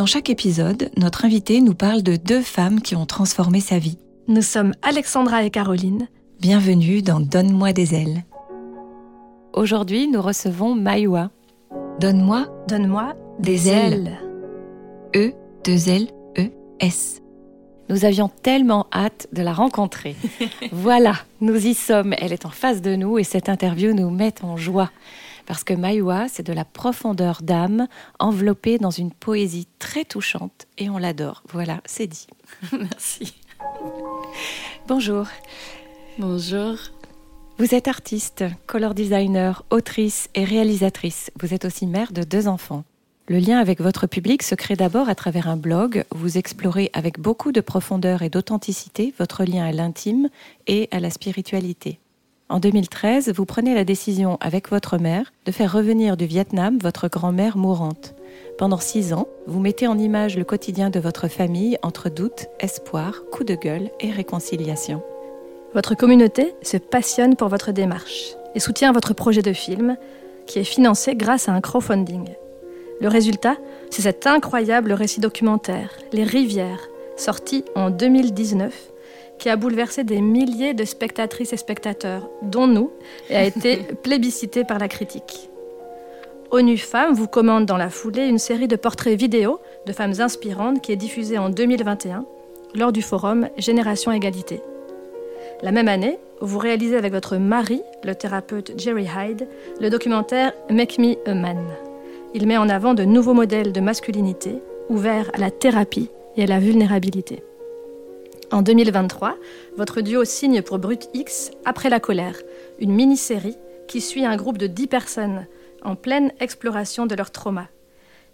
Dans chaque épisode, notre invité nous parle de deux femmes qui ont transformé sa vie. Nous sommes Alexandra et Caroline. Bienvenue dans Donne-moi des ailes. Aujourd'hui, nous recevons Maïwa. Donne-moi Donne-moi des ailes. E, deux L, E, S. Nous avions tellement hâte de la rencontrer. voilà, nous y sommes. Elle est en face de nous et cette interview nous met en joie. Parce que Maïwa, c'est de la profondeur d'âme enveloppée dans une poésie très touchante et on l'adore. Voilà, c'est dit. Merci. Bonjour. Bonjour. Vous êtes artiste, color designer, autrice et réalisatrice. Vous êtes aussi mère de deux enfants. Le lien avec votre public se crée d'abord à travers un blog. où Vous explorez avec beaucoup de profondeur et d'authenticité votre lien à l'intime et à la spiritualité. En 2013, vous prenez la décision avec votre mère de faire revenir du Vietnam votre grand-mère mourante. Pendant six ans, vous mettez en image le quotidien de votre famille entre doute, espoir, coup de gueule et réconciliation. Votre communauté se passionne pour votre démarche et soutient votre projet de film qui est financé grâce à un crowdfunding. Le résultat, c'est cet incroyable récit documentaire, Les Rivières, sorti en 2019, qui a bouleversé des milliers de spectatrices et spectateurs, dont nous, et a été plébiscité par la critique. ONU Femmes vous commande dans la foulée une série de portraits vidéo de femmes inspirantes qui est diffusée en 2021 lors du forum Génération Égalité. La même année, vous réalisez avec votre mari, le thérapeute Jerry Hyde, le documentaire Make Me a Man. Il met en avant de nouveaux modèles de masculinité ouverts à la thérapie et à la vulnérabilité. En 2023, votre duo signe pour Brut X Après la colère, une mini-série qui suit un groupe de 10 personnes en pleine exploration de leur trauma.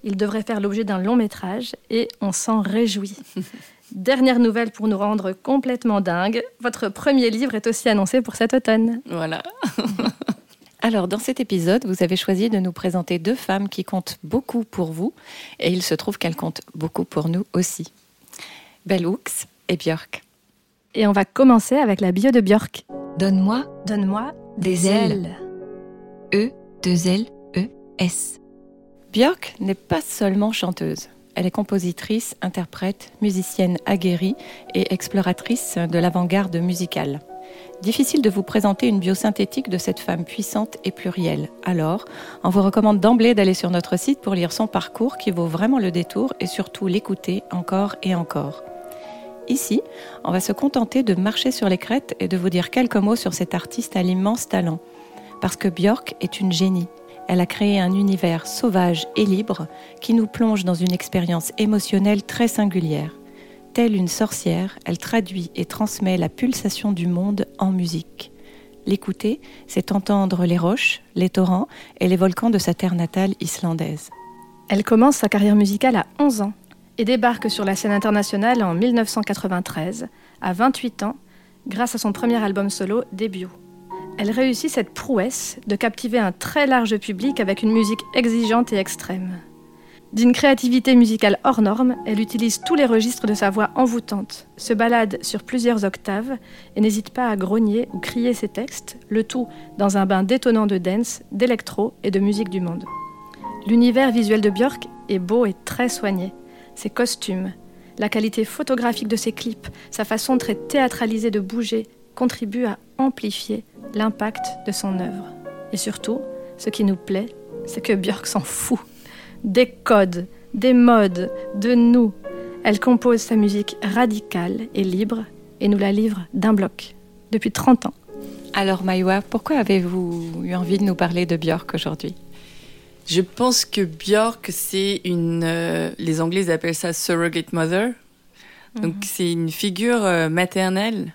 Il devrait faire l'objet d'un long métrage et on s'en réjouit. Dernière nouvelle pour nous rendre complètement dingues, votre premier livre est aussi annoncé pour cet automne. Voilà. Alors, dans cet épisode, vous avez choisi de nous présenter deux femmes qui comptent beaucoup pour vous, et il se trouve qu'elles comptent beaucoup pour nous aussi. Bell Hooks et Björk. Et on va commencer avec la bio de Björk. Donne-moi Donne-moi des ailes. E, deux L, E, S. Björk n'est pas seulement chanteuse. Elle est compositrice, interprète, musicienne aguerrie et exploratrice de l'avant-garde musicale. Difficile de vous présenter une biosynthétique de cette femme puissante et plurielle. Alors, on vous recommande d'emblée d'aller sur notre site pour lire son parcours qui vaut vraiment le détour et surtout l'écouter encore et encore. Ici, on va se contenter de marcher sur les crêtes et de vous dire quelques mots sur cet artiste à l'immense talent. Parce que Björk est une génie. Elle a créé un univers sauvage et libre qui nous plonge dans une expérience émotionnelle très singulière. Telle une sorcière, elle traduit et transmet la pulsation du monde en musique. L'écouter, c'est entendre les roches, les torrents et les volcans de sa terre natale islandaise. Elle commence sa carrière musicale à 11 ans et débarque sur la scène internationale en 1993, à 28 ans, grâce à son premier album solo, Début. Elle réussit cette prouesse de captiver un très large public avec une musique exigeante et extrême. D'une créativité musicale hors norme, elle utilise tous les registres de sa voix envoûtante, se balade sur plusieurs octaves et n'hésite pas à grogner ou crier ses textes, le tout dans un bain détonnant de dance, d'électro et de musique du monde. L'univers visuel de Björk est beau et très soigné. Ses costumes, la qualité photographique de ses clips, sa façon très théâtralisée de bouger contribuent à amplifier l'impact de son œuvre. Et surtout, ce qui nous plaît, c'est que Björk s'en fout. Des codes, des modes, de nous. Elle compose sa musique radicale et libre et nous la livre d'un bloc, depuis 30 ans. Alors Maïwa, pourquoi avez-vous eu envie de nous parler de Björk aujourd'hui? Je pense que Björk, c'est une. euh, les Anglais appellent ça surrogate mother. Donc, c'est une figure euh, maternelle,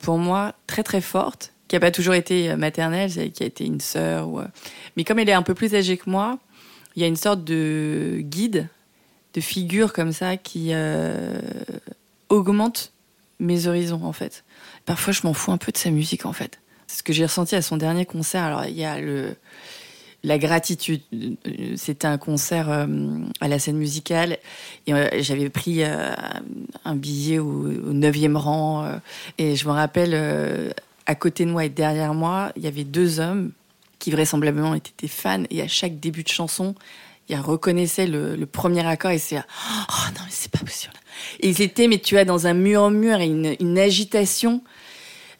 pour moi, très très forte, qui n'a pas toujours été euh, maternelle, qui a été une sœur. Ou, euh, Mais comme elle est un peu plus âgée que moi, il y a une sorte de guide de figures comme ça qui augmentent mes horizons en fait. Parfois, je m'en fous un peu de sa musique en fait. C'est ce que j'ai ressenti à son dernier concert. Alors, il y a le la gratitude. C'était un concert euh, à la scène musicale et euh, j'avais pris euh, un billet au, neuvième rang et je me rappelle à côté de moi et derrière moi, il y avait deux hommes qui vraisemblablement étaient des fans et à chaque début de chanson, ils reconnaissaient le, premier accord et c'est oh non mais c'est pas possible. Ils étaient mais tu vois dans un murmure et une agitation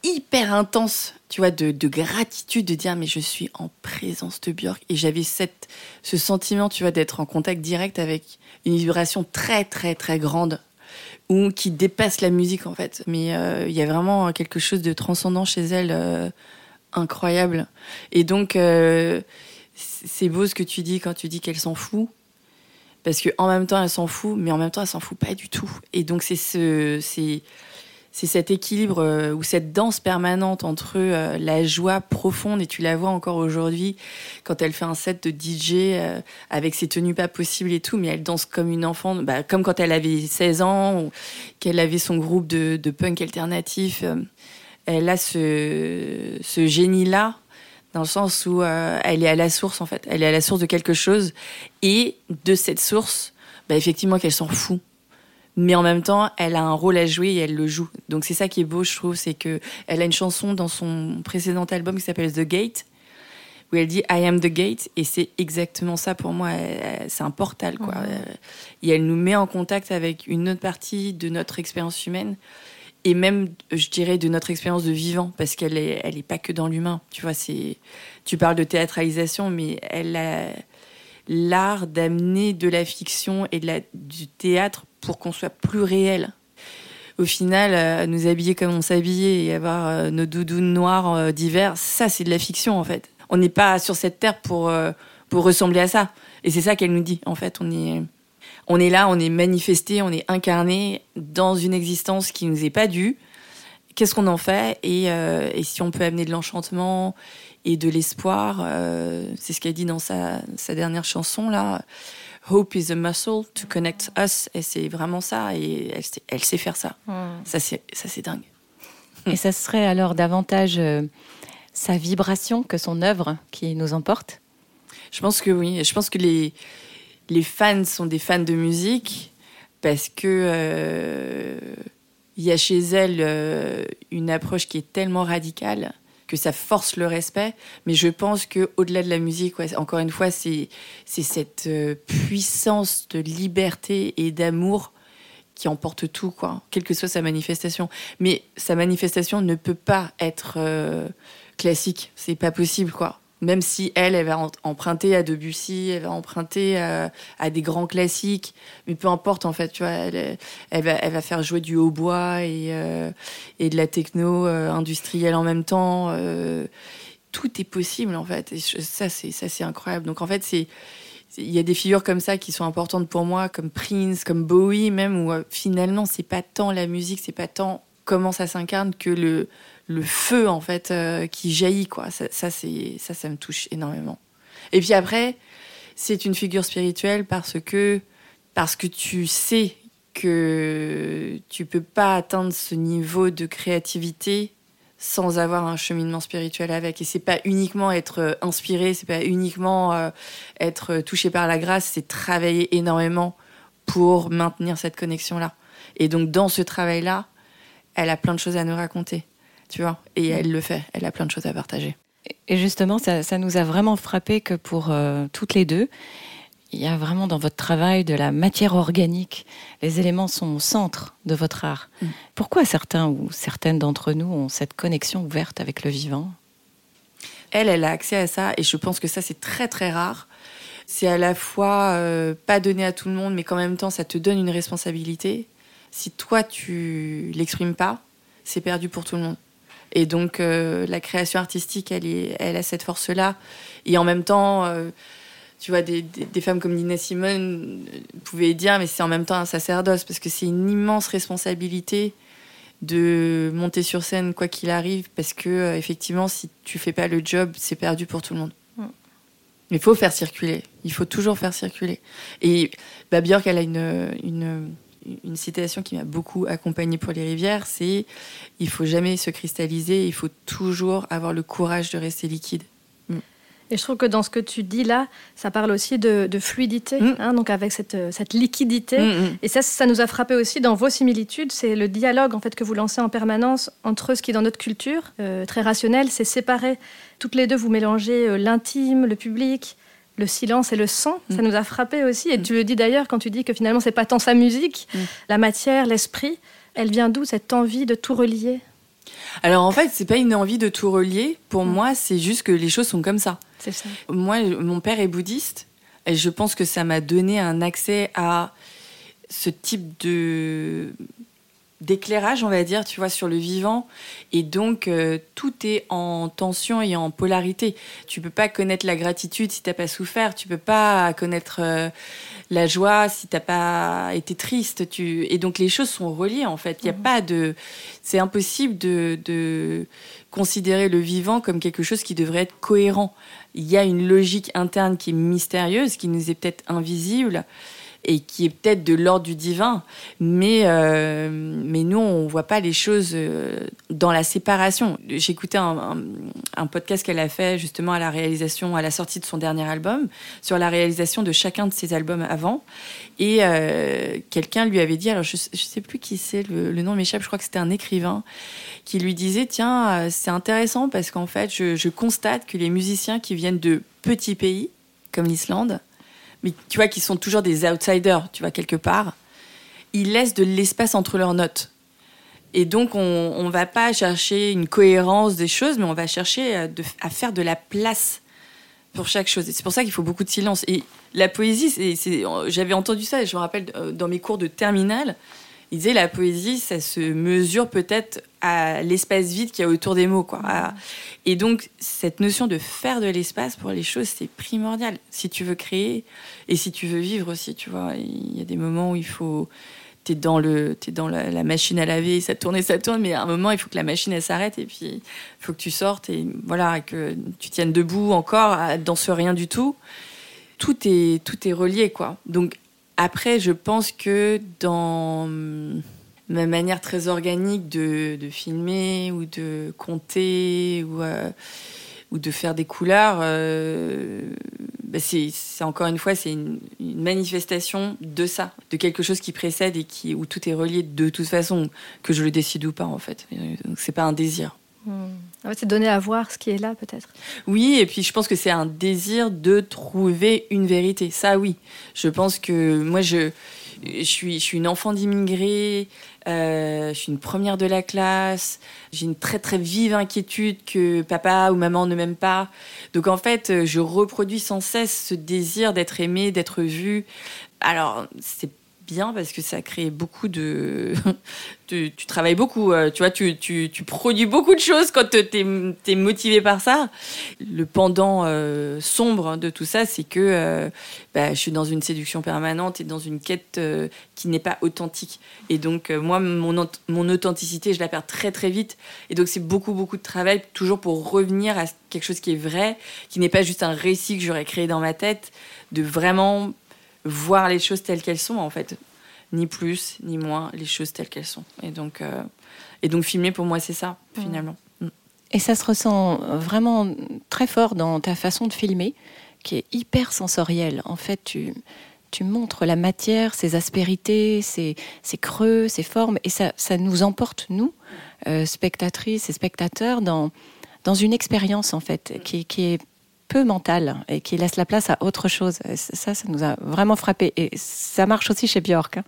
hyper intense tu vois, de, gratitude, de dire mais je suis en présence de Björk. Et j'avais cette, ce sentiment, tu vois, d'être en contact direct avec une vibration très très très grande ou qui dépasse la musique en fait. Mais euh, il y a vraiment quelque chose de transcendant chez elle, euh, incroyable. Et donc euh, c'est beau ce que tu dis quand tu dis qu'elle s'en fout. Parce que en même temps elle s'en fout, mais en même temps elle s'en fout pas du tout. Et donc c'est ce, c'est c'est cet équilibre euh, ou cette danse permanente entre euh, la joie profonde, et tu la vois encore aujourd'hui quand elle fait un set de DJ euh, avec ses tenues pas possibles et tout, mais elle danse comme une enfant, bah, comme quand elle avait 16 ans, ou qu'elle avait son groupe de, punk alternatif. elle a ce, ce génie-là, dans le sens où elle est à la source, en fait. Elle est à la source de quelque chose, et de cette source, bah, effectivement, qu'elle s'en fout mais en même temps, elle a un rôle à jouer et elle le joue. Donc c'est ça qui est beau, je trouve, c'est que elle a une chanson dans son précédent album qui s'appelle The Gate, où elle dit I am the gate, et c'est exactement ça pour moi. C'est un portal, quoi. Et elle nous met en contact avec une autre partie de notre expérience humaine, et même, je dirais, de notre expérience de vivant, parce qu'elle est, elle est pas que dans l'humain. Tu vois, c'est, tu parles de théâtralisation, mais elle a l'art d'amener de la fiction et de la, du théâtre pour qu'on soit plus réel. Au final, euh, nous habiller comme on s'habillait et avoir euh, nos doudounes noires euh, d'hiver, ça c'est de la fiction en fait. On n'est pas sur cette terre pour, pour ressembler à ça. Et c'est ça qu'elle nous dit en fait. On est, on est là, on est manifesté, on est incarné dans une existence qui nous est pas due. Qu'est-ce qu'on en fait? Et, et, si on peut amener de l'enchantement et de l'espoir, c'est ce qu'elle dit dans sa, sa dernière chanson là Hope is a muscle to connect us. Et c'est vraiment ça. Et elle, sait faire ça. Hmm. Ça, c'est dingue. Et ça serait alors davantage euh, sa vibration que son œuvre qui nous emporte? Je pense que oui. Je pense que les, les fans sont des fans de musique parce que euh, il y a chez elle euh, une approche qui est tellement radicale que ça force le respect. Mais je pense que au-delà de la musique, encore une fois, c'est cette euh, puissance de liberté et d'amour qui emporte tout, quoi, quelle que soit sa manifestation. Mais sa manifestation ne peut pas être euh, classique, c'est pas possible, quoi même si elle, elle va emprunter à Debussy, elle va emprunter à, des grands classiques, mais peu importe en fait, tu vois, elle, va, faire jouer du hautbois et, euh, et de la techno euh, industrielle en même temps. Euh, tout est possible en fait, ça c'est incroyable. Donc en fait il y a des figures comme ça qui sont importantes pour moi, comme Prince, comme Bowie même, où finalement c'est pas tant la musique, c'est pas tant comment ça s'incarne que le le feu en fait euh, qui jaillit quoi. Ça, c'est ça ça me touche énormément. Et puis après, c'est une figure spirituelle parce que parce que tu sais que tu peux pas atteindre ce niveau de créativité sans avoir un cheminement spirituel avec. Et c'est pas uniquement être euh, inspiré, c'est pas uniquement euh, être touché par la grâce, c'est travailler énormément pour maintenir cette connexion là. Et donc dans ce travail là, elle a plein de choses à nous raconter tu vois. Et elle le fait, elle a plein de choses à partager. Et justement, ça, nous a vraiment frappé que pour euh, toutes les deux, il y a vraiment dans votre travail de la matière organique. Les éléments sont au centre de votre art. Mm. Pourquoi certains ou certaines d'entre nous ont cette connexion ouverte avec le vivant? Elle, elle a accès à ça et je pense que ça, c'est très très rare. C'est à la fois euh, pas donné à tout le monde, mais qu'en même temps, ça te donne une responsabilité. Si toi, tu l'exprimes pas, c'est perdu pour tout le monde. Et donc, euh, la création artistique, elle, est, elle a cette force-là. Et en même temps, euh, tu vois, des, des, femmes comme Nina Simone pouvaient dire, mais c'est en même temps un sacerdoce, parce que c'est une immense responsabilité de monter sur scène quoi qu'il arrive, parce que, euh, effectivement, si tu fais pas le job, c'est perdu pour tout le monde. Il faut faire circuler. Il faut toujours faire circuler. Et bah, Björk, elle a une, une, une citation qui m'a beaucoup accompagnée pour les rivières, c'est il faut jamais se cristalliser, il faut toujours avoir le courage de rester liquide. Et je trouve que dans ce que tu dis là, ça parle aussi de, fluidité, mm. hein, donc avec cette, cette liquidité. Mm, mm. Et ça, ça nous a frappé aussi dans vos similitudes. C'est le dialogue en fait que vous lancez en permanence entre ce qui est dans notre culture, euh, très rationnel, c'est séparé. Toutes les deux, vous mélangez euh, l'intime, le public, le silence et le sang. Ça nous a frappé aussi. Et tu le dis d'ailleurs quand tu dis que finalement, c'est pas tant sa musique, la matière, l'esprit. Elle vient d'où cette envie de tout relier? Alors en fait, c'est pas une envie de tout relier. Pour moi, c'est juste que les choses sont comme ça. C'est ça. Moi, mon père est bouddhiste et je pense que ça m'a donné un accès à ce type de d'éclairage, on va dire, tu vois, sur le vivant. Et donc, euh, tout est en tension et en polarité. Tu peux pas connaître la gratitude si t'as pas souffert. Tu peux pas connaître euh, la joie si t'as pas été triste. Tu... Et donc, les choses sont reliées, en fait. Il y a mhm. pas de... C'est impossible de, de considérer le vivant comme quelque chose qui devrait être cohérent. Il y a une logique interne qui est mystérieuse, qui nous est peut-être invisible et qui est peut-être de l'ordre du divin, mais, euh, mais nous, on voit pas les choses euh, dans la séparation. J'écoutais un, un, podcast qu'elle a fait justement à la réalisation, à la sortie de son dernier album, sur la réalisation de chacun de ses albums avant, et euh, quelqu'un lui avait dit, alors je, je sais plus qui c'est, le, nom m'échappe, je crois que c'était un écrivain, qui lui disait, tiens, c'est intéressant parce qu'en fait, je constate que les musiciens qui viennent de petits pays, comme l'Islande, mais tu vois, qui sont toujours des outsiders, tu vois, quelque part, ils laissent de l'espace entre leurs notes. Et donc, on ne va pas chercher une cohérence des choses, mais on va chercher à, à faire de la place pour chaque chose. Et c'est pour ça qu'il faut beaucoup de silence. Et la poésie, j'avais entendu ça, je me rappelle euh, dans mes cours de terminale, il disait la poésie, ça se mesure peut-être à l'espace vide qu'il y a autour des mots. Quoi. Et donc, cette notion de faire de l'espace pour les choses, c'est primordial. Si tu veux créer et si tu veux vivre aussi, tu vois, il y a des moments où il faut. T'es dans, le, es dans la, machine à laver, ça tourne et ça tourne, mais à un moment, il faut que la machine, elle s'arrête et puis il faut que tu sortes et voilà, que tu tiennes debout encore dans ce rien du tout. Tout est, tout est relié, quoi. Donc, après, je pense que dans ma manière très organique de, filmer ou de compter ou, euh, ou de faire des couleurs, euh, bah, c'est encore une fois, c'est une, manifestation de ça, de quelque chose qui précède et qui, où tout est relié de toute façon, que je le décide ou pas en fait. Donc c'est pas un désir. Hmm. c'est donner à voir ce qui est là, peut-être. Oui, et puis je pense que c'est un désir de trouver une vérité. Ça, oui. Je pense que moi, je, suis, une enfant d'immigrés, euh, je suis une première de la classe, j'ai une très très vive inquiétude que papa ou maman ne m'aiment pas. Donc en fait, je reproduis sans cesse ce désir d'être aimé, d'être vu. Alors, c'est parce que ça crée beaucoup de. tu, travailles beaucoup, euh, tu vois, tu, tu, tu, produis beaucoup de choses quand tu es, motivé par ça. Le pendant euh, sombre de tout ça, c'est que euh, bah, je suis dans une séduction permanente et dans une quête qui n'est pas authentique. Et donc, moi, mon, mon authenticité, je la perds très très vite. Et donc, c'est beaucoup beaucoup de travail toujours pour revenir à quelque chose qui est vrai, qui n'est pas juste un récit que j'aurais créé dans ma tête, de vraiment voir les choses telles qu'elles sont en fait, ni plus ni moins les choses telles qu'elles sont. Et donc, euh, et donc filmer pour moi c'est ça finalement. Mm. Et ça se ressent vraiment très fort dans ta façon de filmer, qui est hyper sensorielle. En fait, tu tu montres la matière, ses aspérités, ses, ses creux, ses formes, et ça, ça nous emporte, nous, euh, spectatrices et spectateurs, dans, dans une expérience, en fait, qui, qui est peu mental et qui laisse la place à autre chose. ça, ça nous a vraiment frappé. Et ça marche aussi chez Björk. Hein.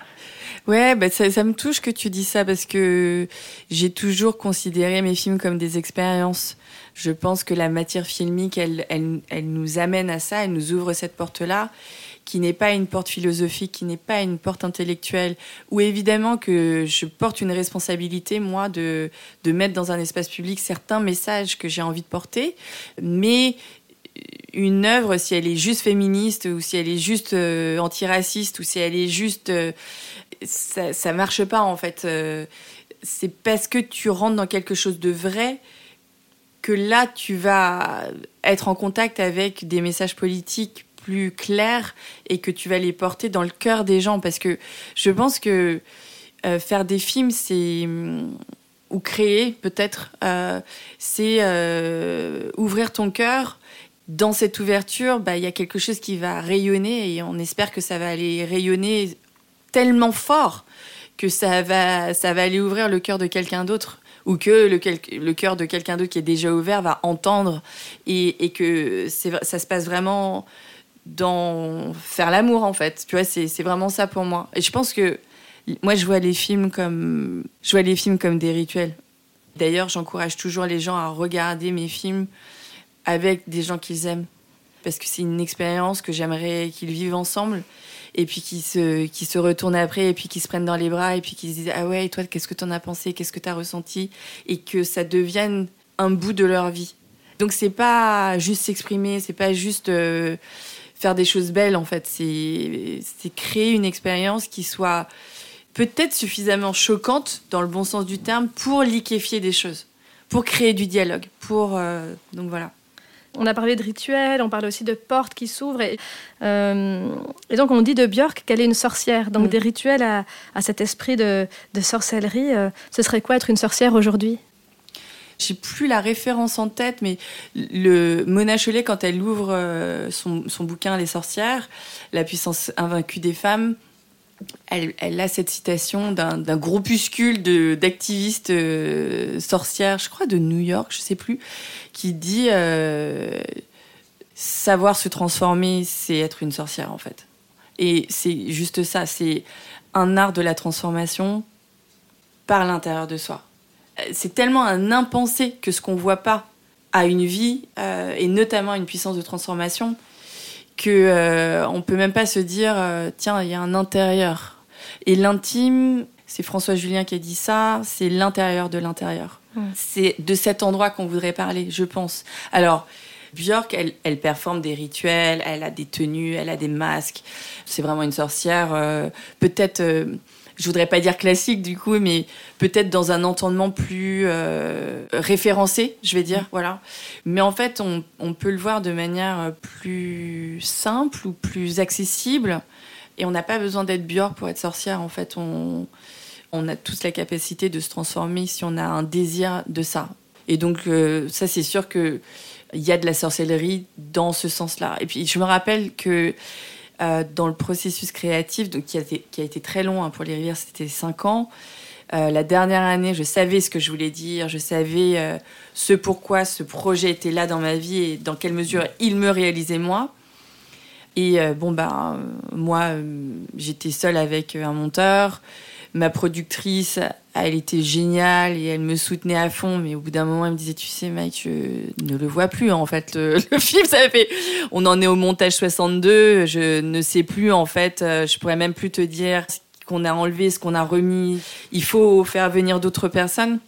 Ouais, bah ça, me touche que tu dis ça parce que j'ai toujours considéré mes films comme des expériences. Je pense que la matière filmique, elle, elle, elle nous amène à ça, elle nous ouvre cette porte-là qui n'est pas une porte philosophique, qui n'est pas une porte intellectuelle, où évidemment que je porte une responsabilité, moi, de, de mettre dans un espace public certains messages que j'ai envie de porter, mais une œuvre, si elle est juste féministe ou si elle est juste euh, antiraciste ou si elle est juste, euh, ça, marche pas en fait. Euh, c'est parce que tu rentres dans quelque chose de vrai que là, tu vas être en contact avec des messages politiques plus clairs et que tu vas les porter dans le cœur des gens. Parce que je pense que faire des films, c'est ou créer peut-être, c'est ouvrir ton cœur. Dans cette ouverture, bah, il y a quelque chose qui va rayonner et on espère que ça va aller rayonner tellement fort que ça va, ça va aller ouvrir le cœur de quelqu'un d'autre ou que le, cœur de quelqu'un d'autre qui est déjà ouvert va entendre et, et que ça se passe vraiment dans faire l'amour en fait. Tu vois, c'est vraiment ça pour moi. Et je pense que moi, je vois les films comme, je vois les films comme des rituels. D'ailleurs, j'encourage toujours les gens à regarder mes films avec des gens qu'ils aiment. Parce que c'est une expérience que j'aimerais qu'ils vivent ensemble. Et puis qu'ils se, qui se retournent après, et puis qu'ils se prennent dans les bras, et puis qu'ils se disent Ah ouais, toi, qu'est-ce que t'en as pensé? Qu'est-ce que t'as ressenti? Et que ça devienne un bout de leur vie. Donc c'est pas juste s'exprimer, c'est pas juste euh, faire des choses belles en fait. C'est créer une expérience qui soit peut-être suffisamment choquante, dans le bon sens du terme, pour liquéfier des choses, pour créer du dialogue. Pour, euh, donc voilà. On a parlé de rituels, on parle aussi de portes qui s'ouvrent. Et, euh, et, donc, on dit de Björk qu'elle est une sorcière. Donc, mm. des rituels à, cet esprit de, sorcellerie. Euh, ce serait quoi être une sorcière aujourd'hui? J'ai plus la référence en tête, mais le Mona Chollet, quand elle ouvre son, son, bouquin Les sorcières, La puissance invaincue des femmes, elle, a cette citation d'un groupuscule d'activistes euh, sorcières, je crois de New York, je sais plus, qui dit euh, savoir se transformer, c'est être une sorcière en fait. Et c'est juste ça, c'est un art de la transformation par l'intérieur de soi. C'est tellement un impensé que ce qu'on voit pas a une vie euh, et notamment une puissance de transformation que euh, on peut même pas se dire euh, tiens il y a un intérieur et l'intime c'est François Julien qui a dit ça c'est l'intérieur de l'intérieur hmm. c'est de cet endroit qu'on voudrait parler je pense alors Björk, elle, elle, performe des rituels, elle a des tenues, elle a des masques. C'est vraiment une sorcière. Euh, peut-être je voudrais pas dire classique du coup, mais peut-être dans un entendement plus euh, référencé, je vais dire, voilà. Mais en fait, on, peut le voir de manière plus simple ou plus accessible, et on n'a pas besoin d'être Björk pour être sorcière. En fait, on, on a tous la capacité de se transformer si on a un désir de ça. Et donc, euh, ça, c'est sûr que il y a de la sorcellerie dans ce sens-là. Et puis, je me rappelle que euh, dans le processus créatif, donc, qui, a été, très long hein, pour les rivières, c'était cinq ans. Euh, la dernière année, je savais ce que je voulais dire, je savais euh, ce pourquoi ce projet était là dans ma vie et dans quelle mesure il me réalisait moi. Et bon, ben, moi, j'étais seule avec un monteur. Ma productrice, elle était géniale et elle me soutenait à fond. Mais au bout d'un moment, elle me disait, tu sais, Mike, je ne le vois plus. En fait, le, film, ça fait, on en est au montage 62. Je ne sais plus, en fait, euh, je pourrais même plus te dire ce qu'on a enlevé, ce qu'on a remis. Il faut faire venir d'autres personnes.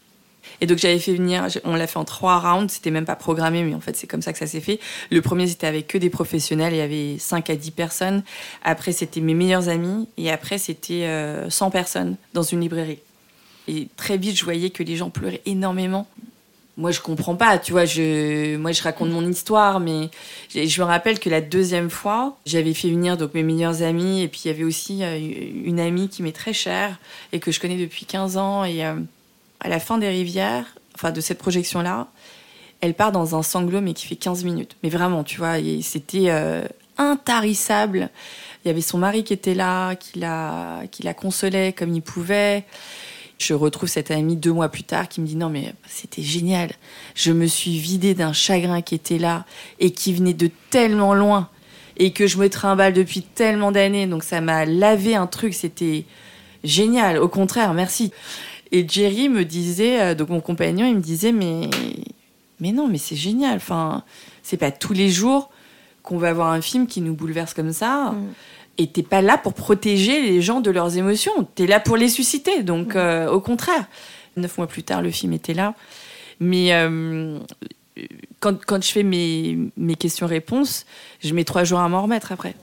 Et donc j'avais fait venir, on l'a fait en trois rounds, c'était même pas programmé, mais en fait c'est comme ça que ça s'est fait. Le premier c'était avec que des professionnels, il y avait 5 à 10 personnes. Après c'était mes meilleurs amis, et après c'était 100 euh, personnes dans une librairie. Et très vite je voyais que les gens pleuraient énormément. Moi je comprends pas, tu vois, moi je raconte mon histoire, mais je me rappelle que la deuxième fois, j'avais fait venir donc mes meilleurs amis, et puis il y avait aussi euh, une amie qui m'est très chère, et que je connais depuis 15 ans, et... À la fin des rivières, enfin de cette projection-là, elle part dans un sanglot, mais qui fait 15 minutes. Mais vraiment, tu vois, c'était euh, intarissable. Il y avait son mari qui était là, qui la, qui la consolait comme il pouvait. Je retrouve cette amie deux mois plus tard qui me dit non mais c'était génial. Je me suis vidée d'un chagrin qui était là et qui venait de tellement loin et que je me trimballe depuis tellement d'années. Donc ça m'a lavé un truc. C'était génial. Au contraire, merci. Et Jerry me disait, euh, donc mon compagnon, il me disait, mais, mais non, mais c'est génial. Enfin, c'est pas tous les jours qu'on va avoir un film qui nous bouleverse comme ça. Mm. Et t'es pas là pour protéger les gens de leurs émotions. T'es là pour les susciter. Donc, mm. euh, au contraire. Neuf mois plus tard, le film était là. Mais euh, quand, quand, je fais mes, mes questions-réponses, je mets trois jours à m'en remettre après.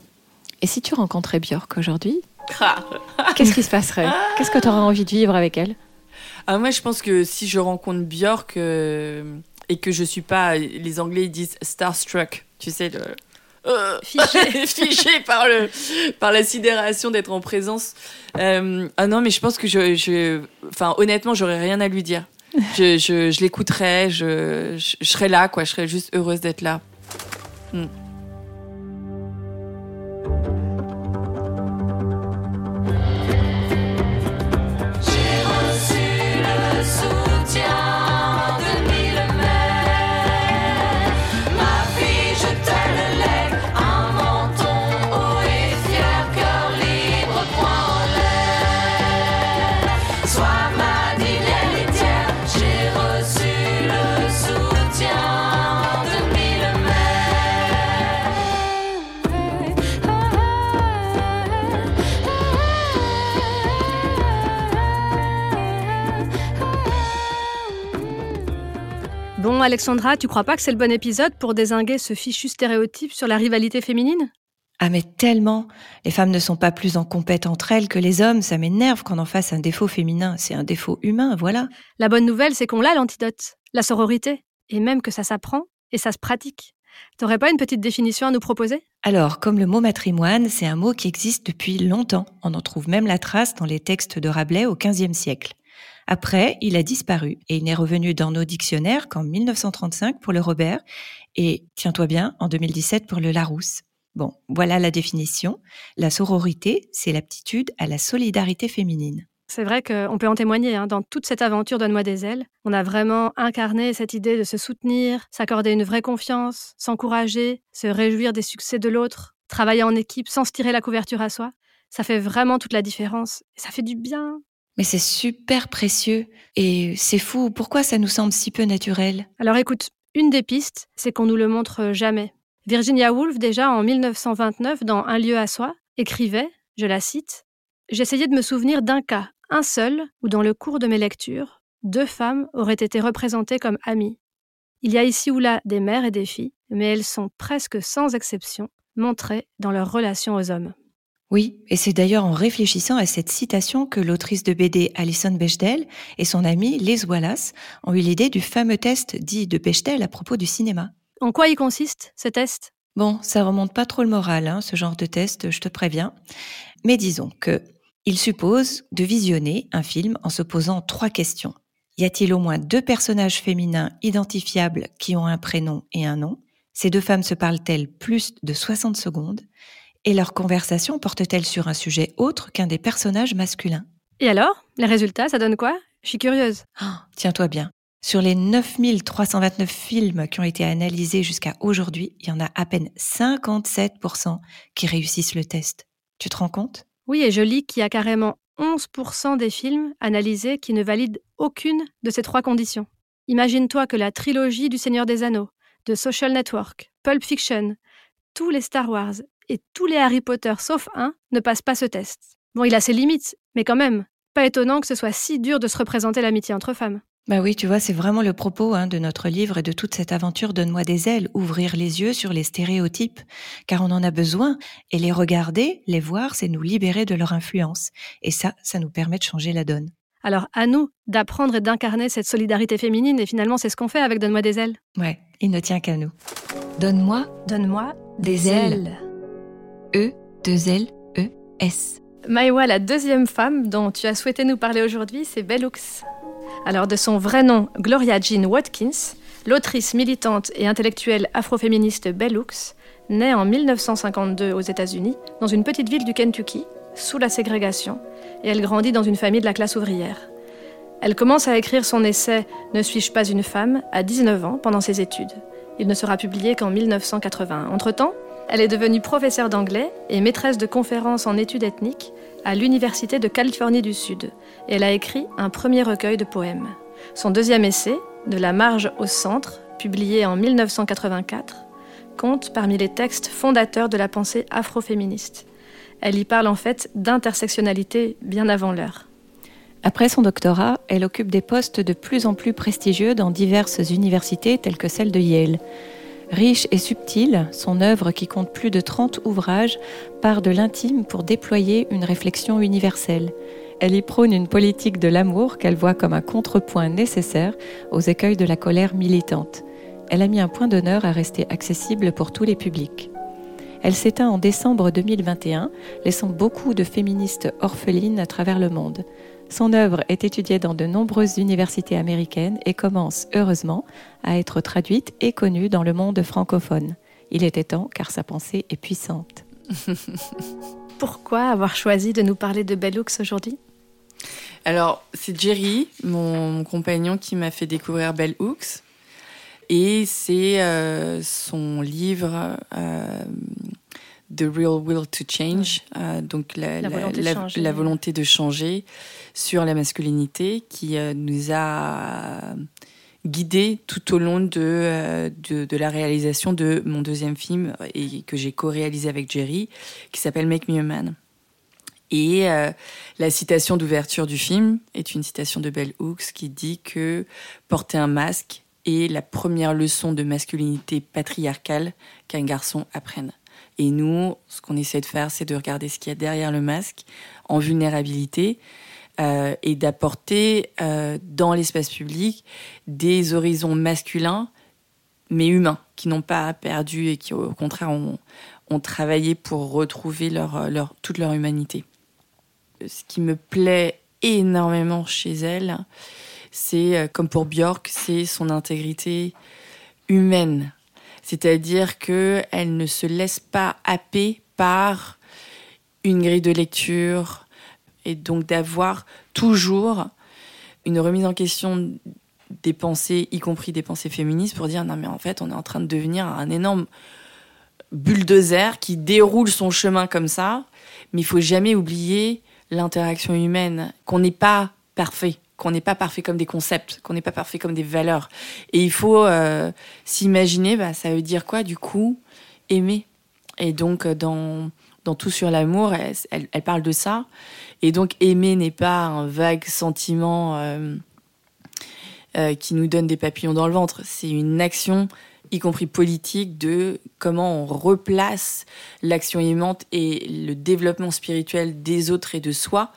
Et si tu rencontrais Björk aujourd'hui, qu'est-ce qui se passerait? Qu'est-ce que tu aurais envie de vivre avec elle? Ah, moi, je pense que si je rencontre Björk, euh, et que je suis pas. Les Anglais ils disent starstruck, tu sais, le. Euh, Fiché. fiché par le par la sidération d'être en présence. Euh, ah non, mais je pense que je, je enfin honnêtement, j'aurais rien à lui dire. Je, je, je l'écouterais, je, je, je serais là, quoi. Je serais juste heureuse d'être là. Hmm. Alexandra, tu crois pas que c'est le bon épisode pour désinguer ce fichu stéréotype sur la rivalité féminine? Ah mais tellement. Les femmes ne sont pas plus en compète entre elles que les hommes, ça m'énerve qu'on en fasse un défaut féminin, c'est un défaut humain, voilà. La bonne nouvelle, c'est qu'on l'a l'antidote, la sororité, et même que ça s'apprend et ça se pratique. T'aurais pas une petite définition à nous proposer? Alors, comme le mot matrimoine, c'est un mot qui existe depuis longtemps, on en trouve même la trace dans les textes de Rabelais au XVe siècle. Après, il a disparu et il n'est revenu dans nos dictionnaires qu'en 1935 pour le Robert et, tiens-toi bien, en 2017 pour le Larousse. Bon, voilà la définition. La sororité, c'est l'aptitude à la solidarité féminine. C'est vrai qu'on peut en témoigner. hein, Dans toute cette aventure Donne-moi des ailes, on a vraiment incarné cette idée de se soutenir, s'accorder une vraie confiance, s'encourager, se réjouir des succès de l'autre, travailler en équipe sans se tirer la couverture à soi. Ça fait vraiment toute la différence. Et ça fait du bien. Mais c'est super précieux et c'est fou. Pourquoi ça nous semble si peu naturel? Alors écoute, une des pistes, c'est qu'on nous le montre jamais. Virginia Woolf, déjà en 1929, dans Un lieu à soi, écrivait, je la cite, J'essayais de me souvenir d'un cas, un seul, où dans le cours de mes lectures, deux femmes auraient été représentées comme amies. Il y a ici ou là des mères et des filles, mais elles sont presque sans exception montrées dans leur relation aux hommes. Oui, et c'est d'ailleurs en réfléchissant à cette citation que l'autrice de BD Alison Bechdel et son amie Liz Wallace ont eu l'idée du fameux test dit de Bechdel à propos du cinéma. En quoi il consiste, ce test? Bon, ça remonte pas trop le moral, hein, ce genre de test, je te préviens. Mais disons que il suppose de visionner un film en se posant trois questions. Y a-t-il au moins deux personnages féminins identifiables qui ont un prénom et un nom? Ces deux femmes se parlent-elles plus de 60 secondes? Et leur conversation porte-t-elle sur un sujet autre qu'un des personnages masculins? Et alors? Les résultats, ça donne quoi? Je suis curieuse. Ah, Tiens-toi bien. Sur les 9329 films qui ont été analysés jusqu'à aujourd'hui, il y en a à peine 57% qui réussissent le test. Tu te rends compte? Oui, et je lis qu'il y a carrément 11% des films analysés qui ne valident aucune de ces trois conditions. Imagine-toi que la trilogie du Seigneur des Anneaux, de Social Network, Pulp Fiction, tous les Star Wars et tous les Harry Potter sauf un ne passent pas ce test. Bon, il a ses limites, mais quand même, pas étonnant que ce soit si dur de se représenter l'amitié entre femmes. Bah oui, tu vois, c'est vraiment le propos hein, de notre livre et de toute cette aventure Donne-moi des ailes, ouvrir les yeux sur les stéréotypes, car on en a besoin, et les regarder, les voir, c'est nous libérer de leur influence. Et ça, ça nous permet de changer la donne. Alors à nous d'apprendre et d'incarner cette solidarité féminine, et finalement c'est ce qu'on fait avec Donne-moi des ailes. Ouais, il ne tient qu'à nous. Donne-moi, donne-moi des, ailes. E-2-L-E-S. Maïwa, la deuxième femme dont tu as souhaité nous parler aujourd'hui, c'est Bellux. Alors, de son vrai nom, Gloria Jean Watkins, l'autrice militante et intellectuelle afroféministe Bellux, née en 1952 aux États-Unis, dans une petite ville du Kentucky, sous la ségrégation, et elle grandit dans une famille de la classe ouvrière. Elle commence à écrire son essai Ne suis-je pas une femme à 19 ans pendant ses études. Il ne sera publié qu'en 1980. Entre-temps, elle est devenue professeure d'anglais et maîtresse de conférences en études ethniques à l'Université de Californie du Sud. Et elle a écrit un premier recueil de poèmes. Son deuxième essai, De la marge au centre, publié en 1984, compte parmi les textes fondateurs de la pensée afroféministe. Elle y parle en fait d'intersectionnalité bien avant l'heure. Après son doctorat, elle occupe des postes de plus en plus prestigieux dans diverses universités telles que celle de Yale. Riche et subtile, son œuvre, qui compte plus de 30 ouvrages, part de l'intime pour déployer une réflexion universelle. Elle y prône une politique de l'amour qu'elle voit comme un contrepoint nécessaire aux écueils de la colère militante. Elle a mis un point d'honneur à rester accessible pour tous les publics. Elle s'éteint en décembre 2021, laissant beaucoup de féministes orphelines à travers le monde. Son œuvre est étudiée dans de nombreuses universités américaines et commence, heureusement, à être traduite et connue dans le monde francophone. Il était temps car sa pensée est puissante. Pourquoi avoir choisi de nous parler de Bell Hooks aujourd'hui? Alors, c'est Jerry, mon, mon compagnon, qui m'a fait découvrir Bell Hooks. Et c'est euh, son livre euh, The Real Will to Change, euh, donc la, La volonté de la- changer. la volonté de changer sur la masculinité, qui euh, nous a guidés tout au long de, euh, de, de la réalisation de mon deuxième film et que j'ai co-réalisé avec Jerry, qui s'appelle Make Me a Man. Et la citation d'ouverture du film est une citation de Bell Hooks qui dit que porter un masque est la première leçon de masculinité patriarcale qu'un garçon apprenne. Et nous, ce qu'on essaie de faire, c'est de regarder ce qu'il y a derrière le masque en vulnérabilité euh, et d'apporter euh, dans l'espace public des horizons masculins mais humains, qui n'ont pas perdu et qui au contraire ont, travaillé pour retrouver toute leur humanité. Ce qui me plaît énormément chez elle, c'est, euh, comme pour Björk, c'est son intégrité humaine. C'est-à-dire qu'elle ne se laisse pas happer par une grille de lecture et donc d'avoir toujours une remise en question des pensées, y compris des pensées féministes, pour dire non mais en fait on est en train de devenir un énorme bulldozer qui déroule son chemin comme ça, mais il faut jamais oublier l'interaction humaine, qu'on n'est pas parfait, qu'on n'est pas parfait comme des concepts, qu'on n'est pas parfait comme des valeurs. Et il faut euh, s'imaginer, bah, ça veut dire quoi du coup Aimer. Et donc euh, dans, dans Tout sur l'amour, elle, elle- parle de ça. Et donc aimer n'est pas un vague sentiment euh, qui nous donne des papillons dans le ventre, c'est une action y compris politique, de comment on replace l'action aimante et le développement spirituel des autres et de soi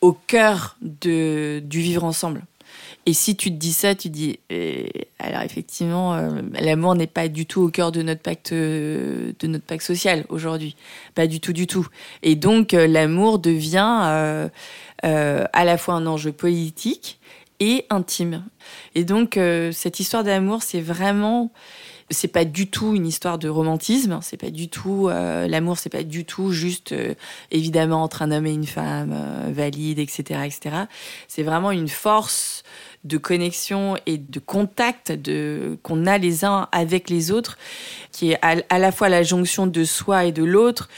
au cœur de, du vivre ensemble. Et si tu te dis ça, tu te dis, eh, alors effectivement, euh, l'amour n'est pas du tout au cœur de notre pacte, de notre pacte social aujourd'hui, pas du tout, du tout. Et donc euh, l'amour devient euh, à la fois un enjeu politique et intime. Et donc cette histoire d'amour, c'est vraiment c'est pas du tout une histoire de romantisme, c'est pas du tout euh, l'amour, c'est pas du tout juste euh, évidemment entre un homme et une femme euh, valide, etc., etc. C'est vraiment une force de connexion et de contact qu'on a les uns avec les autres, qui est à, la fois la jonction de soi et de l'autre,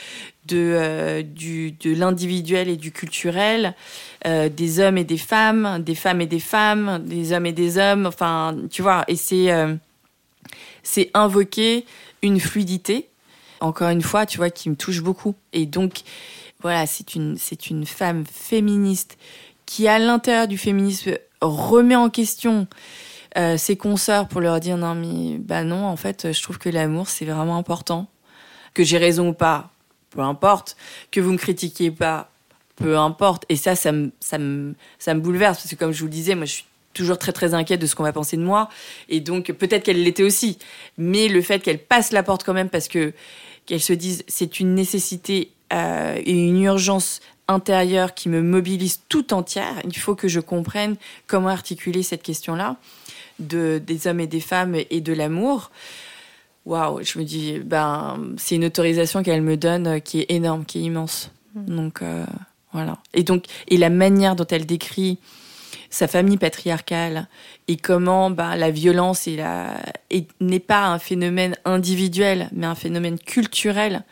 de du de l'individuel et du culturel, des hommes et des femmes, des femmes et des femmes, des hommes et des hommes. Enfin, tu vois, et c'est c'est invoquer une fluidité, encore une fois, tu vois, qui me touche beaucoup. Et donc, voilà, c'est une, c'est une femme féministe qui, à l'intérieur du féminisme, remet en question euh, ses consoeurs pour leur dire non, mais bah non, en fait, je trouve que l'amour, c'est vraiment important. Que j'ai raison ou pas, peu importe. Que vous me critiquiez pas, peu importe. Et ça, ça me, ça me, ça me bouleverse parce que, comme je vous le disais, moi, je suis toujours très très inquiète de ce qu'on va penser de moi. Et donc peut-être qu'elle l'était aussi. Mais le fait qu'elle passe la porte quand même parce que qu'elle se dise c'est une nécessité euh, et une urgence intérieure qui me mobilise tout entière. Il faut que je comprenne comment articuler cette question là de des hommes et des femmes et de l'amour. Waouh je me dis ben c'est une autorisation qu'elle me donne euh, qui est énorme qui est immense. Donc euh, voilà. Et donc et la manière dont elle décrit sa famille patriarcale et comment bah, la violence n'est pas un phénomène individuel, mais un phénomène culturel.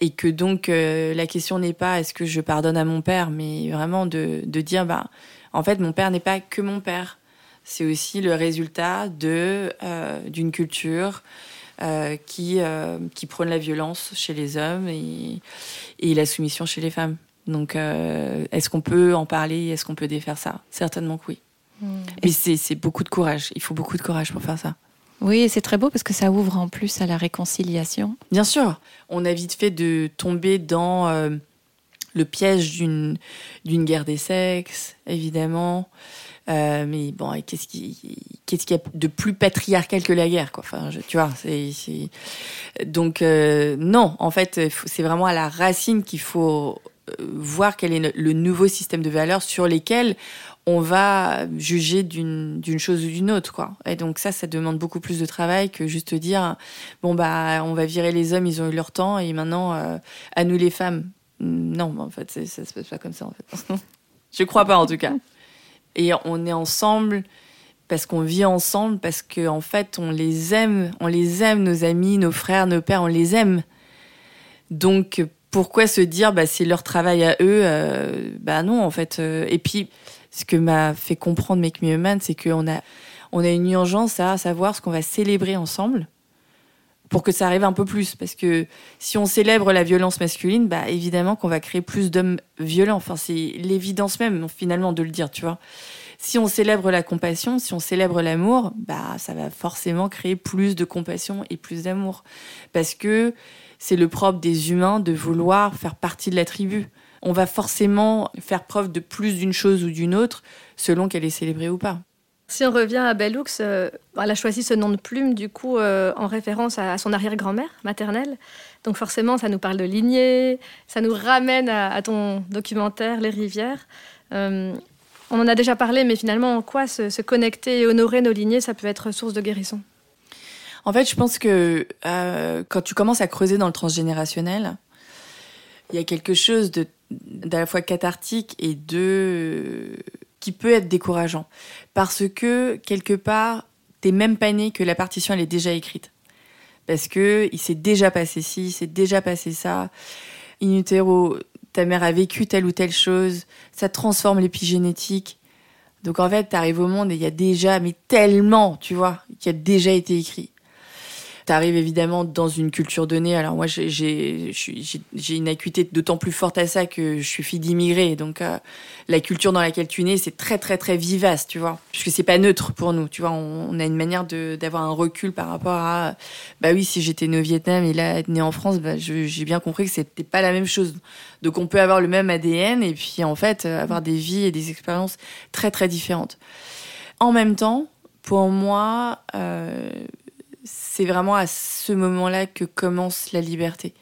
Et que donc euh, la question n'est pas est-ce que je pardonne à mon père, mais vraiment de, de dire bah, en fait mon père n'est pas que mon père. C'est aussi le résultat euh, d'une culture euh, qui, qui prône la violence chez les hommes et, et la soumission chez les femmes. Donc, euh, est-ce qu'on peut en parler? Est-ce qu'on peut défaire ça? Certainement que oui. Mais c'est beaucoup de courage. Il faut beaucoup de courage pour faire ça. Oui, et c'est très beau parce que ça ouvre en plus à la réconciliation. Bien sûr, on a vite fait de tomber dans euh, le piège d'une d'une guerre des sexes, évidemment. Euh, mais bon, qu'est-ce qui qu'est-ce qu'il y a de plus patriarcal que la guerre, quoi? Enfin, je- tu vois, c'est donc euh, non. En fait, c'est vraiment à la racine qu'il faut voir quel est le- nouveau système de valeurs sur lesquels on va juger d'une chose ou d'une autre, quoi. Et donc ça, ça demande beaucoup plus de travail que juste dire bon bah on va virer les hommes, ils ont eu leur temps et maintenant euh, à nous les femmes. Non, en fait, ça se passe pas comme ça, en fait. Je crois pas, en tout cas. Et on est ensemble parce qu'on vit ensemble, parce que en fait, on les aime, on les aime, nos amis, nos frères, nos pères, on les aime. Donc, pourquoi se dire, bah, c'est leur travail à eux euh, Bah non, en fait. euh, et puis, ce que m'a fait comprendre Make Me a Man, c'est qu'on a, on a une urgence à savoir ce qu'on va célébrer ensemble pour que ça arrive un peu plus. Parce que si on célèbre la violence masculine, bah évidemment qu'on va créer plus d'hommes violents. Enfin, c'est l'évidence même, finalement, de le dire, tu vois. Si on célèbre la compassion, si on célèbre l'amour, bah ça va forcément créer plus de compassion et plus d'amour. Parce que c'est le propre des humains de vouloir faire partie de la tribu. On va forcément faire preuve de plus d'une chose ou d'une autre selon qu'elle est célébrée ou pas. Si on revient à Bellux, euh, elle a choisi ce nom de plume du coup euh, en référence à, son arrière-grand-mère maternelle. Donc forcément, ça nous parle de lignée, ça nous ramène à, à ton documentaire Les rivières. Euh, on en a déjà parlé, mais finalement, en quoi se, se connecter et honorer nos lignées, ça peut être source de guérison? En fait, je pense que euh, quand tu commences à creuser dans le transgénérationnel, il y a quelque chose d'à la fois cathartique et de qui peut être décourageant parce que quelque part t'es même pas né que la partition elle est déjà écrite parce que il s'est déjà passé ci, il s'est déjà passé ça. In utero, ta mère a vécu telle ou telle chose, ça transforme l'épigénétique. Donc en fait, t'arrives au monde et il y a déjà, mais tellement, tu vois, qui a déjà été écrit. T'arrives évidemment dans une culture donnée. Alors moi, j'ai- une acuité d'autant plus forte à ça que je suis fille d'immigrés. Donc euh, la culture dans laquelle tu nais, c'est très très très vivace, tu vois. Puisque c'est pas neutre pour nous, tu vois. On, a une manière d'avoir un recul par rapport à, bah oui, si j'étais née au Vietnam et là être née en France, bah, j'ai bien compris que c'était pas la même chose. Donc on peut avoir le même ADN et puis en fait euh, avoir des vies et des expériences très très différentes. En même temps, pour moi, euh, c'est vraiment à ce moment-là que commence la liberté.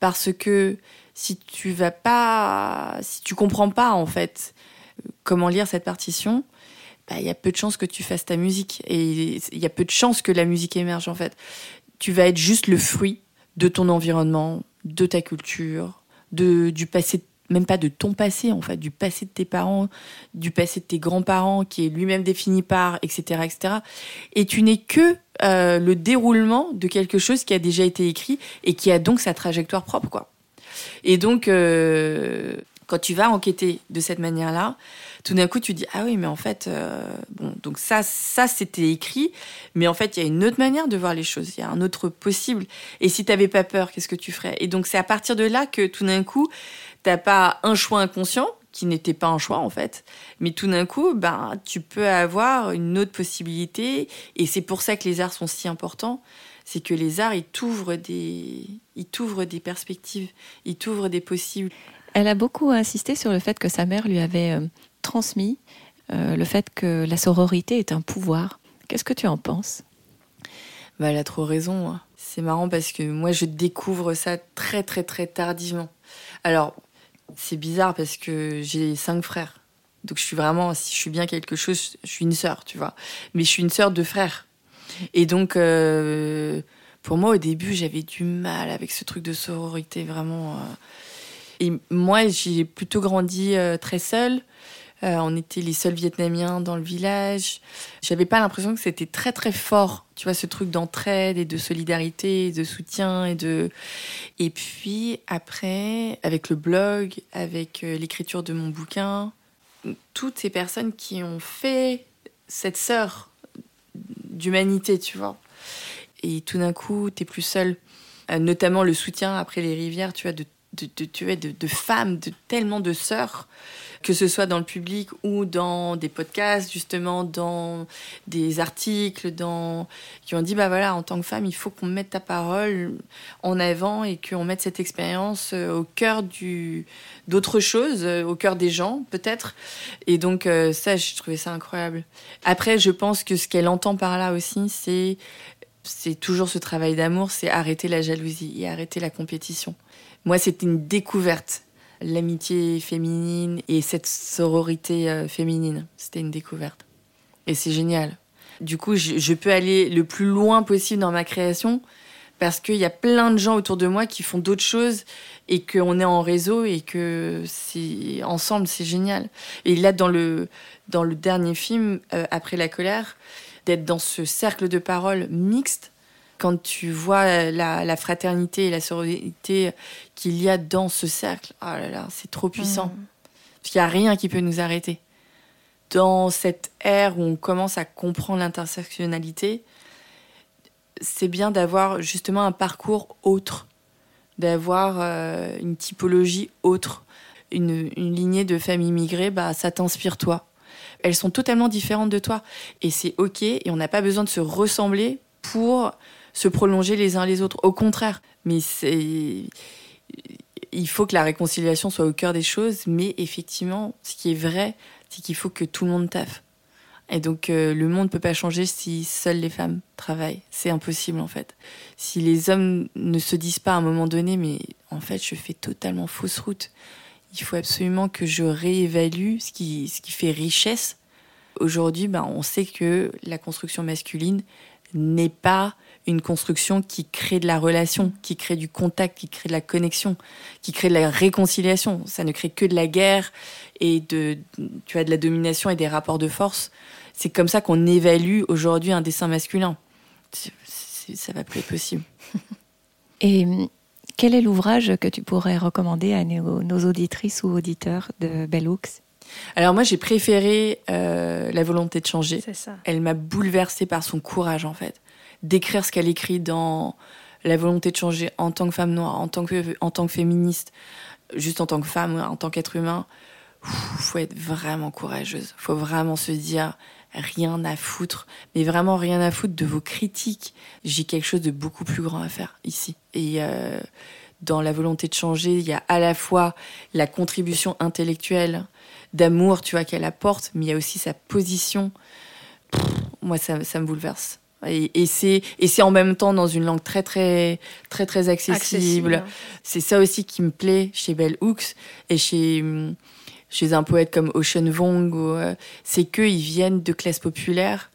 Parce que si tu vas pas, si tu comprends pas en fait comment lire cette partition, bah, il y a peu de chances que tu fasses ta musique et il y a peu de chances que la musique émerge en fait. Tu vas être juste le fruit de ton environnement, de ta culture, de du passé, même pas de ton passé en fait, du passé de tes parents, du passé de tes grands-parents qui est lui-même défini par, etc., etc. Et tu n'es que euh, le déroulement de quelque chose qui a déjà été écrit et qui a donc sa trajectoire propre, quoi. Et donc, euh, quand tu vas enquêter de cette manière-là, tout d'un coup, tu dis ah oui, mais en fait, euh, bon, donc ça, ça c'était écrit, mais en fait, il y a une autre manière de voir les choses, il y a un autre possible. Et si t'avais pas peur, qu'est-ce que tu ferais? Et donc, c'est à partir de là que tout d'un coup, t'as pas un choix inconscient qui n'était pas un choix en fait, mais tout d'un coup, ben, tu peux avoir une autre possibilité, et c'est pour ça que les arts sont si importants, c'est que les arts, ils t'ouvrent des, ils t'ouvrent des perspectives, ils t'ouvrent des possibles. Elle a beaucoup insisté sur le fait que sa mère lui avait euh, transmis euh, le fait que la sororité est un pouvoir. Qu'est-ce que tu en penses? Bah, elle a trop raison. hein. C'est marrant parce que moi, je découvre ça très, très, très tardivement. Alors, c'est bizarre parce que j'ai cinq frères. Donc, je suis vraiment, si je suis bien quelque chose, je suis une sœur, tu vois. Mais je suis une sœur de frères. Et donc, euh, pour moi, au début, j'avais du mal avec ce truc de sororité, vraiment. euh. Et moi, j'ai plutôt grandi euh, très seule. Euh, on était les seuls Vietnamiens dans le village. J'avais pas l'impression que c'était très très fort, tu vois, ce truc d'entraide et de solidarité, de soutien et de. Et puis après, avec le blog, avec euh, l'écriture de mon bouquin, toutes ces personnes qui ont fait cette sœur d'humanité, tu vois. Et tout d'un coup, t'es plus seul. Euh, notamment le soutien après les rivières, tu vois, de, de, de, de, de femmes, de tellement de sœurs, que ce soit dans le public ou dans des podcasts, justement, dans des articles, dans... qui ont dit, bah voilà, en tant que femme, il faut qu'on mette ta parole en avant et qu'on mette cette expérience euh, au cœur du d'autres choses, euh, au cœur des gens, peut-être. Et donc, euh, ça, je trouvais ça incroyable. Après, je pense que ce qu'elle entend par là aussi, c'est c'est toujours ce travail d'amour, c'est arrêter la jalousie et arrêter la compétition. Moi, c'était une découverte, l'amitié féminine et cette sororité euh, féminine. C'était une découverte. Et c'est génial. Du coup, je, peux aller le plus loin possible dans ma création parce qu'il y a plein de gens autour de moi qui font d'autres choses et qu'on est en réseau et que c'est ensemble, c'est génial. Et là, dans le, dans le dernier film, euh, Après la colère, d'être dans ce cercle de parole mixte, quand tu vois la, la fraternité et la sororité qu'il y a dans ce cercle, oh là là, c'est trop puissant. Parce qu'il n'y a rien qui peut nous arrêter. Dans cette ère où on commence à comprendre l'intersectionnalité, c'est bien d'avoir justement un parcours autre, d'avoir euh, une typologie autre, une, une lignée de familles immigrées, bah, ça t'inspire toi. Elles sont totalement différentes de toi. Et c'est OK, et on n'a pas besoin de se ressembler pour se prolonger les uns les autres. Au contraire, mais c'est. Il faut que la réconciliation soit au cœur des choses, mais effectivement, ce qui est vrai, c'est qu'il faut que tout le monde taffe. Et donc, euh, le monde ne peut pas changer si seules les femmes travaillent. C'est impossible, en fait. Si les hommes ne se disent pas à un moment donné, mais en fait, je fais totalement fausse route. Il faut absolument que je réévalue ce qui, ce qui fait richesse. Aujourd'hui, ben, on sait que la construction masculine n'est pas une construction qui crée de la relation, qui crée du contact, qui crée de la connexion, qui crée de la réconciliation. Ça ne crée que de la guerre et de, tu vois, de la domination et des rapports de force. C'est comme ça qu'on évalue aujourd'hui un dessin masculin. Ça va plus être possible. Et hum, quel est l'ouvrage que tu pourrais recommander à nos, nos auditrices ou auditeurs de Bell Hooks? Alors moi, j'ai préféré euh, La volonté de changer. Ça. Elle m'a bouleversée par son courage, en fait. D'écrire ce qu'elle écrit dans La volonté de changer en tant que femme noire, en tant que, en tant que féministe, juste en tant que femme, en tant qu'être humain. Faut être vraiment courageuse. faut vraiment se dire rien à foutre, mais vraiment rien à foutre de vos critiques. J'ai quelque chose de beaucoup plus grand à faire ici. Et euh, dans la volonté de changer, il y a à la fois la contribution intellectuelle d'amour, tu vois, qu'elle apporte, mais il y a aussi sa position. Moi, ça me bouleverse. Et, et c'est et c'est en même temps dans une langue très très très très accessible. Accessible. C'est ça aussi qui me plaît chez Bell Hooks et chez chez un poète comme Ocean Vuong, ou, euh, c'est qu'ils viennent de classes populaires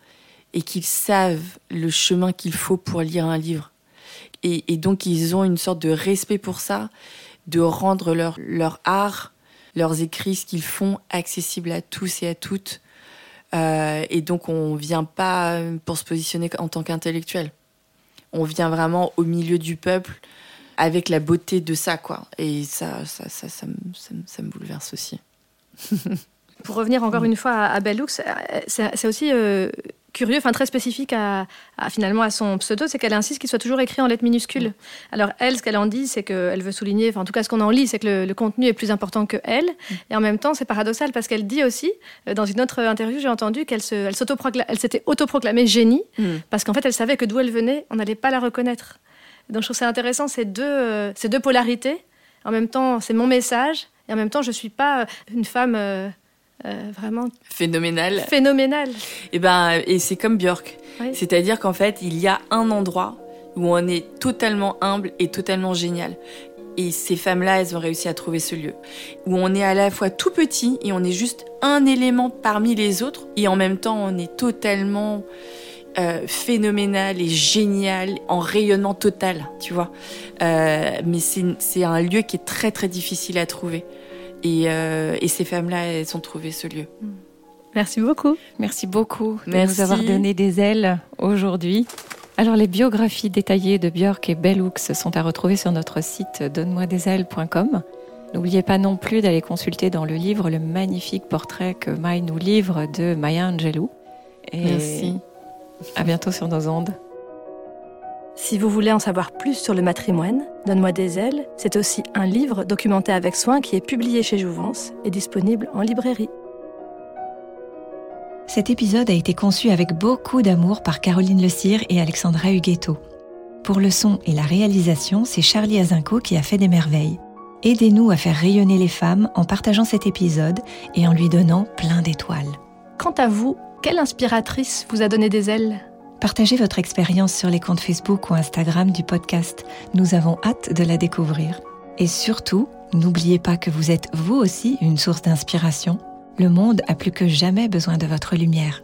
et qu'ils savent le chemin qu'il faut pour lire un livre. Et, et donc ils ont une sorte de respect pour ça, de rendre leur, leur art, leurs écrits, ce qu'ils font, accessible à tous et à toutes. Euh, et donc on vient pas pour se positionner en tant qu'intellectuel. On vient vraiment au milieu du peuple avec la beauté de ça, quoi. Et ça, ça, ça, ça, me, ça me- ça me bouleverse aussi. Pour revenir encore une fois à, à Bell Hooks, c'est c'est aussi euh, curieux, enfin très spécifique à, à, finalement à son pseudo, c'est qu'elle insiste qu'il soit toujours écrit en lettres minuscules. Alors elle, ce qu'elle en dit, c'est qu'elle veut souligner, enfin en tout cas ce qu'on en lit, c'est que le, le contenu est plus important que elle. Et en même temps, c'est paradoxal parce qu'elle dit aussi, euh, dans une autre interview, j'ai entendu qu'elle se, elle s'autoprocla- elle s'était autoproclamée génie parce qu'en fait, elle savait que d'où elle venait, on n'allait pas la reconnaître. Donc je trouve ça intéressant ces deux, euh, ces deux polarités. En même temps, c'est mon message, et en même temps, je suis pas euh, une femme euh, euh, vraiment Phénoménal. phénoménale. Et ben, et c'est comme Björk. Oui. C'est-à-dire qu'en fait, il y a un endroit où on est totalement humble et totalement génial. Et ces femmes-là, elles ont réussi à trouver ce lieu. Où on est à la fois tout petit et on est juste un élément parmi les autres. Et en même temps, on est totalement euh, phénoménal et génial, en rayonnement total, tu vois. Euh, mais c'est c'est un lieu qui est très très difficile à trouver. Et, euh, et ces femmes-là, elles ont trouvé ce lieu. Merci beaucoup. Merci beaucoup de Merci. nous avoir donné des ailes aujourd'hui. Alors, les biographies détaillées de Björk et Bell Hooks sont à retrouver sur notre site donne-moi-des-ailes.com. N'oubliez pas non plus d'aller consulter dans le livre le magnifique portrait que Mai nous livre de Maya Angelou. Et Merci. à bientôt sur nos ondes. Si vous voulez en savoir plus sur le matrimoine, Donne-moi des ailes, c'est aussi un livre documenté avec soin qui est publié chez Jouvence et disponible en librairie. Cet épisode a été conçu avec beaucoup d'amour par Caroline Le Cire et Alexandra Huguetto. Pour le son et la réalisation, c'est Charlie Azinco qui a fait des merveilles. Aidez-nous à faire rayonner les femmes en partageant cet épisode et en lui donnant plein d'étoiles. Quant à vous, quelle inspiratrice vous a donné des ailes? Partagez votre expérience sur les comptes Facebook ou Instagram du podcast. Nous avons hâte de la découvrir. Et surtout, n'oubliez pas que vous êtes vous aussi une source d'inspiration. Le monde a plus que jamais besoin de votre lumière.